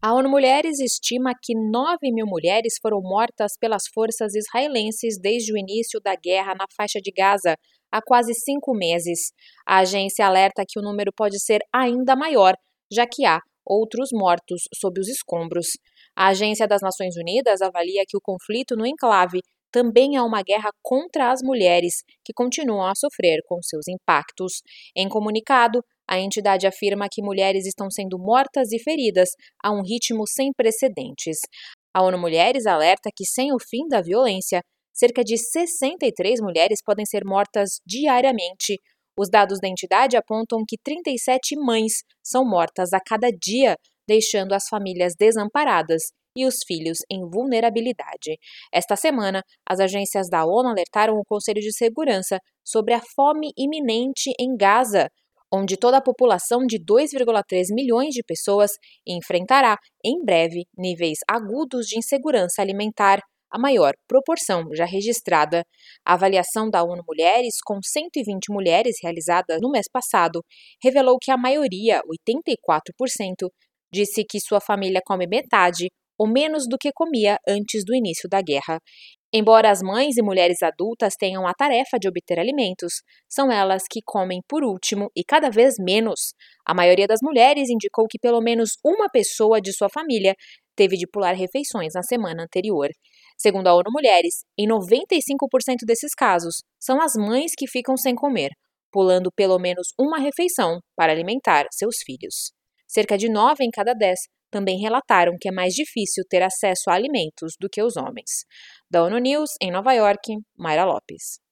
A ONU Mulheres estima que 9 mil mulheres foram mortas pelas forças israelenses desde o início da guerra na faixa de Gaza, há quase cinco meses. A agência alerta que o número pode ser ainda maior, já que há outros mortos sob os escombros. A Agência das Nações Unidas avalia que o conflito no enclave também é uma guerra contra as mulheres, que continuam a sofrer com seus impactos. Em comunicado, a entidade afirma que mulheres estão sendo mortas e feridas a um ritmo sem precedentes. A ONU Mulheres alerta que, sem o fim da violência, cerca de 63 mulheres podem ser mortas diariamente. Os dados da entidade apontam que 37 mães são mortas a cada dia, deixando as famílias desamparadas e os filhos em vulnerabilidade. Esta semana, as agências da ONU alertaram o Conselho de Segurança sobre a fome iminente em Gaza, onde toda a população de 2,3 milhões de pessoas enfrentará, em breve, níveis agudos de insegurança alimentar, a maior proporção já registrada. A avaliação da ONU Mulheres, com 120 mulheres realizada no mês passado, revelou que a maioria, 84%, disse que sua família come metade ou menos do que comia antes do início da guerra. Embora as mães e mulheres adultas tenham a tarefa de obter alimentos, são elas que comem por último e cada vez menos. A maioria das mulheres indicou que pelo menos uma pessoa de sua família teve de pular refeições na semana anterior. Segundo a ONU Mulheres, em 95% desses casos, são as mães que ficam sem comer, pulando pelo menos uma refeição para alimentar seus filhos. Cerca de 9 em cada 10 também relataram que é mais difícil ter acesso a alimentos do que os homens. Da ONU News, em Nova York, Mayra Lopes.